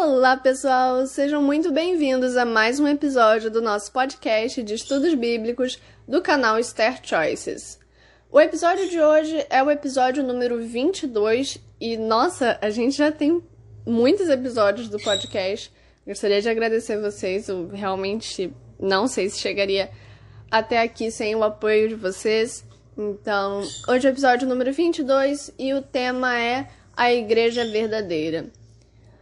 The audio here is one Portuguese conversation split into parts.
Olá, pessoal! Sejam muito bem-vindos a mais um episódio do nosso podcast de estudos bíblicos do canal Esther Choices. O episódio de hoje é o episódio número 22 e, nossa, a gente já tem muitos episódios do podcast. Gostaria de agradecer vocês, eu realmente não sei se chegaria até aqui sem o apoio de vocês. Então, hoje é o episódio número 22 e o tema é a Igreja Verdadeira.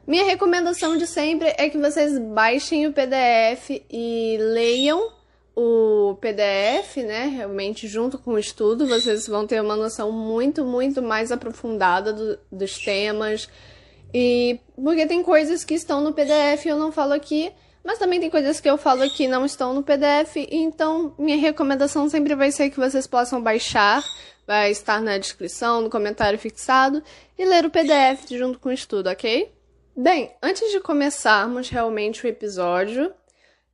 Minha recomendação de sempre é que vocês baixem o PDF e leiam o PDF, né? Realmente, junto com o estudo, vocês vão ter uma noção muito, muito mais aprofundada do, dos temas. E porque tem coisas que estão no PDF e eu não falo aqui, mas também tem coisas que eu falo aqui não estão no PDF. Então, minha recomendação sempre vai ser que vocês possam baixar, vai estar na descrição, no comentário fixado, e ler o PDF junto com o estudo, ok? Bem, antes de começarmos realmente o episódio,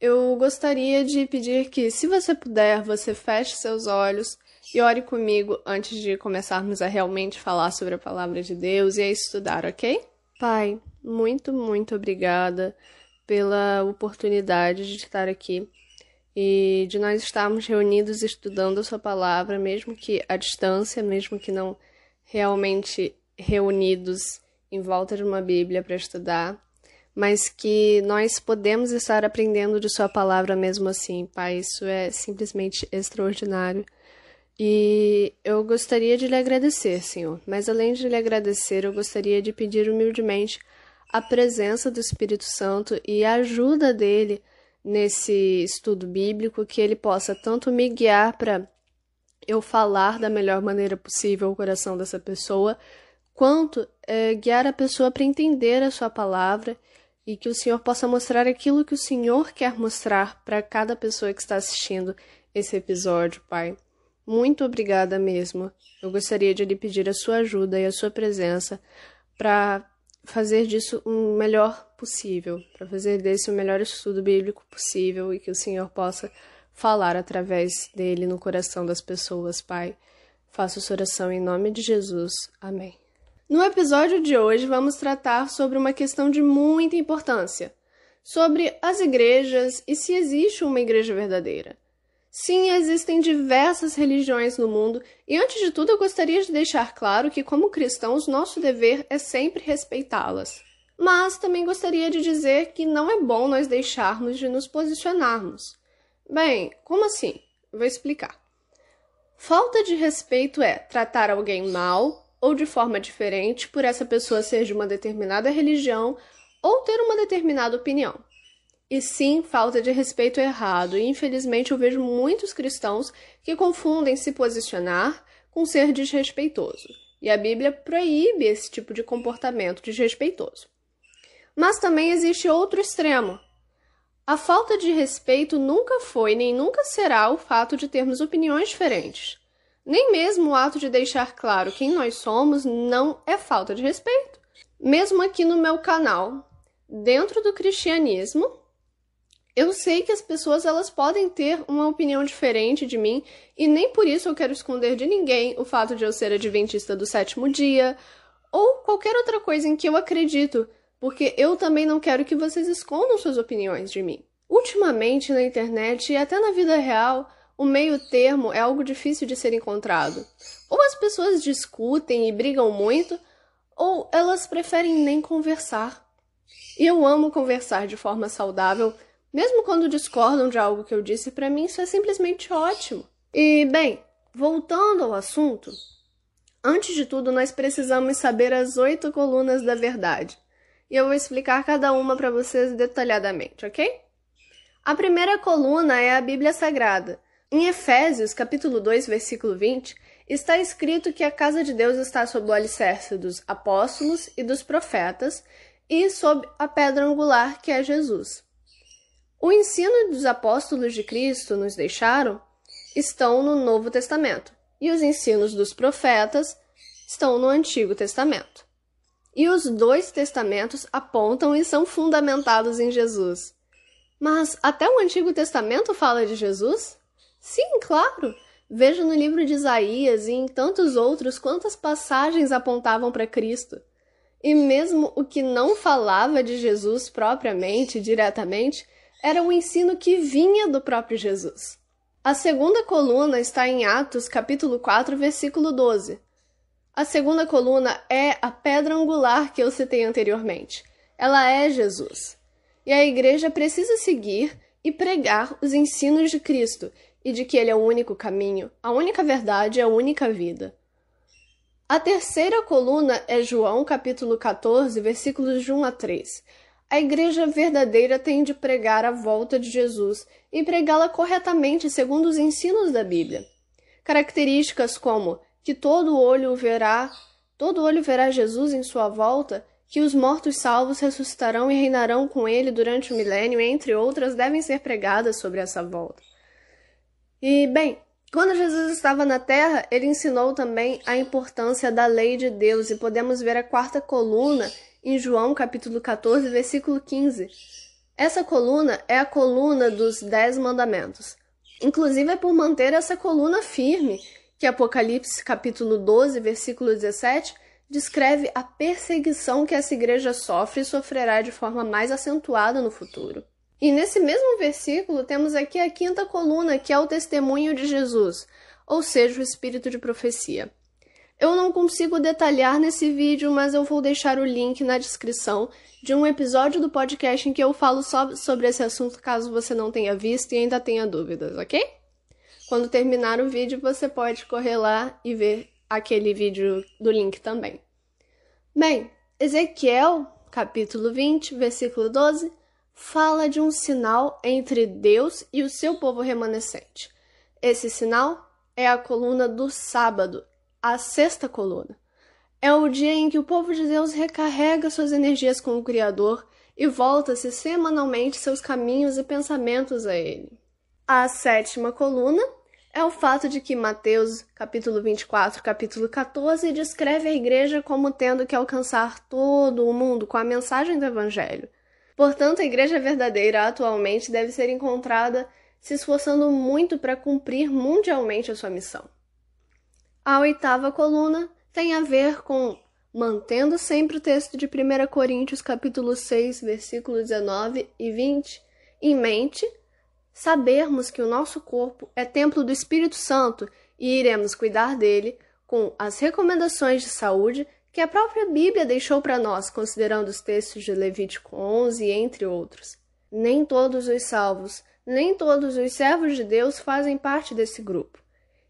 eu gostaria de pedir que, se você puder, você feche seus olhos e ore comigo antes de começarmos a realmente falar sobre a palavra de Deus e a estudar, ok? Pai, muito, muito obrigada pela oportunidade de estar aqui e de nós estarmos reunidos estudando a Sua palavra, mesmo que à distância, mesmo que não realmente reunidos em volta de uma Bíblia para estudar, mas que nós podemos estar aprendendo de Sua palavra mesmo assim, Pai. Isso é simplesmente extraordinário. E eu gostaria de lhe agradecer, Senhor, mas além de lhe agradecer, eu gostaria de pedir humildemente a presença do Espírito Santo e a ajuda dele nesse estudo bíblico, que ele possa tanto me guiar para eu falar da melhor maneira possível o coração dessa pessoa, quanto é, guiar a pessoa para entender a sua palavra e que o Senhor possa mostrar aquilo que o Senhor quer mostrar para cada pessoa que está assistindo esse episódio, Pai. Muito obrigada mesmo. Eu gostaria de lhe pedir a sua ajuda e a sua presença para fazer disso o melhor possível, para fazer desse o melhor estudo bíblico possível e que o Senhor possa falar através dele no coração das pessoas, Pai. Faço essa oração em nome de Jesus. Amém. No episódio de hoje, vamos tratar sobre uma questão de muita importância: sobre as igrejas e se existe uma igreja verdadeira. Sim, existem diversas religiões no mundo, e antes de tudo eu gostaria de deixar claro que, como cristãos, nosso dever é sempre respeitá-las. Mas também gostaria de dizer que não é bom nós deixarmos de nos posicionarmos. Bem, como assim? Vou explicar. Falta de respeito é tratar alguém mal ou de forma diferente por essa pessoa ser de uma determinada religião ou ter uma determinada opinião. E sim, falta de respeito errado, e infelizmente eu vejo muitos cristãos que confundem se posicionar com ser desrespeitoso. E a Bíblia proíbe esse tipo de comportamento desrespeitoso. Mas também existe outro extremo. A falta de respeito nunca foi nem nunca será o fato de termos opiniões diferentes. Nem mesmo o ato de deixar claro quem nós somos não é falta de respeito. Mesmo aqui no meu canal, dentro do cristianismo, eu sei que as pessoas elas podem ter uma opinião diferente de mim e nem por isso eu quero esconder de ninguém o fato de eu ser adventista do sétimo dia ou qualquer outra coisa em que eu acredito, porque eu também não quero que vocês escondam suas opiniões de mim. Ultimamente na internet e até na vida real, o meio termo é algo difícil de ser encontrado. Ou as pessoas discutem e brigam muito, ou elas preferem nem conversar. E eu amo conversar de forma saudável, mesmo quando discordam de algo que eu disse, para mim isso é simplesmente ótimo. E, bem, voltando ao assunto, antes de tudo nós precisamos saber as oito colunas da verdade. E eu vou explicar cada uma para vocês detalhadamente, ok? A primeira coluna é a Bíblia Sagrada. Em Efésios, capítulo 2, versículo 20, está escrito que a casa de Deus está sob o alicerce dos apóstolos e dos profetas e sob a pedra angular que é Jesus. O ensino dos apóstolos de Cristo nos deixaram estão no Novo Testamento e os ensinos dos profetas estão no Antigo Testamento. E os dois testamentos apontam e são fundamentados em Jesus. Mas até o Antigo Testamento fala de Jesus? Sim, claro! Veja no livro de Isaías e em tantos outros quantas passagens apontavam para Cristo. E mesmo o que não falava de Jesus propriamente, diretamente, era o ensino que vinha do próprio Jesus. A segunda coluna está em Atos, capítulo 4, versículo 12. A segunda coluna é a pedra angular que eu citei anteriormente. Ela é Jesus. E a igreja precisa seguir e pregar os ensinos de Cristo e de que ele é o único caminho, a única verdade e a única vida. A terceira coluna é João capítulo 14, versículos de 1 a 3. A igreja verdadeira tem de pregar a volta de Jesus e pregá-la corretamente segundo os ensinos da Bíblia. Características como que todo olho verá, todo olho verá Jesus em sua volta que os mortos salvos ressuscitarão e reinarão com ele durante o milênio, entre outras, devem ser pregadas sobre essa volta. E, bem, quando Jesus estava na terra, ele ensinou também a importância da lei de Deus, e podemos ver a quarta coluna em João capítulo 14, versículo 15. Essa coluna é a coluna dos Dez Mandamentos. Inclusive é por manter essa coluna firme que Apocalipse capítulo 12, versículo 17 descreve a perseguição que essa igreja sofre e sofrerá de forma mais acentuada no futuro. E nesse mesmo versículo temos aqui a quinta coluna, que é o testemunho de Jesus, ou seja, o espírito de profecia. Eu não consigo detalhar nesse vídeo, mas eu vou deixar o link na descrição de um episódio do podcast em que eu falo só sobre esse assunto, caso você não tenha visto e ainda tenha dúvidas, ok? Quando terminar o vídeo, você pode correr lá e ver aquele vídeo do link também. Bem, Ezequiel, capítulo 20, versículo 12, fala de um sinal entre Deus e o seu povo remanescente. Esse sinal é a coluna do sábado, a sexta coluna. É o dia em que o povo de Deus recarrega suas energias com o Criador e volta-se semanalmente seus caminhos e pensamentos a Ele. A sétima coluna é o fato de que Mateus, capítulo 24, capítulo 14, descreve a igreja como tendo que alcançar todo o mundo com a mensagem do evangelho. Portanto, a igreja verdadeira atualmente deve ser encontrada se esforçando muito para cumprir mundialmente a sua missão. A oitava coluna tem a ver com mantendo sempre o texto de 1 Coríntios capítulo 6, versículos 19 e 20 em mente sabermos que o nosso corpo é templo do Espírito Santo e iremos cuidar dele com as recomendações de saúde que a própria Bíblia deixou para nós, considerando os textos de Levítico 11, entre outros. Nem todos os salvos, nem todos os servos de Deus fazem parte desse grupo.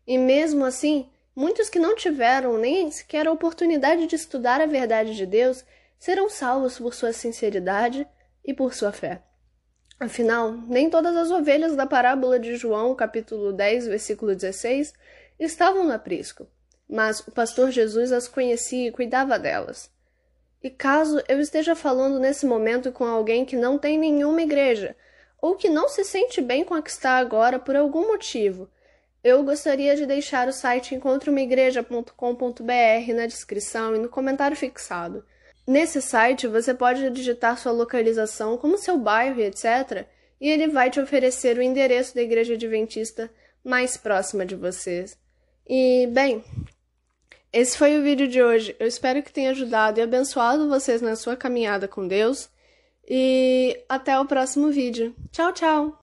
E mesmo assim, muitos que não tiveram nem sequer a oportunidade de estudar a verdade de Deus serão salvos por sua sinceridade e por sua fé. Afinal, nem todas as ovelhas da parábola de João, capítulo 10, versículo 16, estavam no aprisco, mas o pastor Jesus as conhecia e cuidava delas. E caso eu esteja falando nesse momento com alguém que não tem nenhuma igreja, ou que não se sente bem com a que está agora por algum motivo, eu gostaria de deixar o site encontreumaigreja.com.br na descrição e no comentário fixado. Nesse site você pode digitar sua localização, como seu bairro e etc., e ele vai te oferecer o endereço da igreja adventista mais próxima de vocês. E, bem, esse foi o vídeo de hoje. Eu espero que tenha ajudado e abençoado vocês na sua caminhada com Deus. E até o próximo vídeo. Tchau, tchau!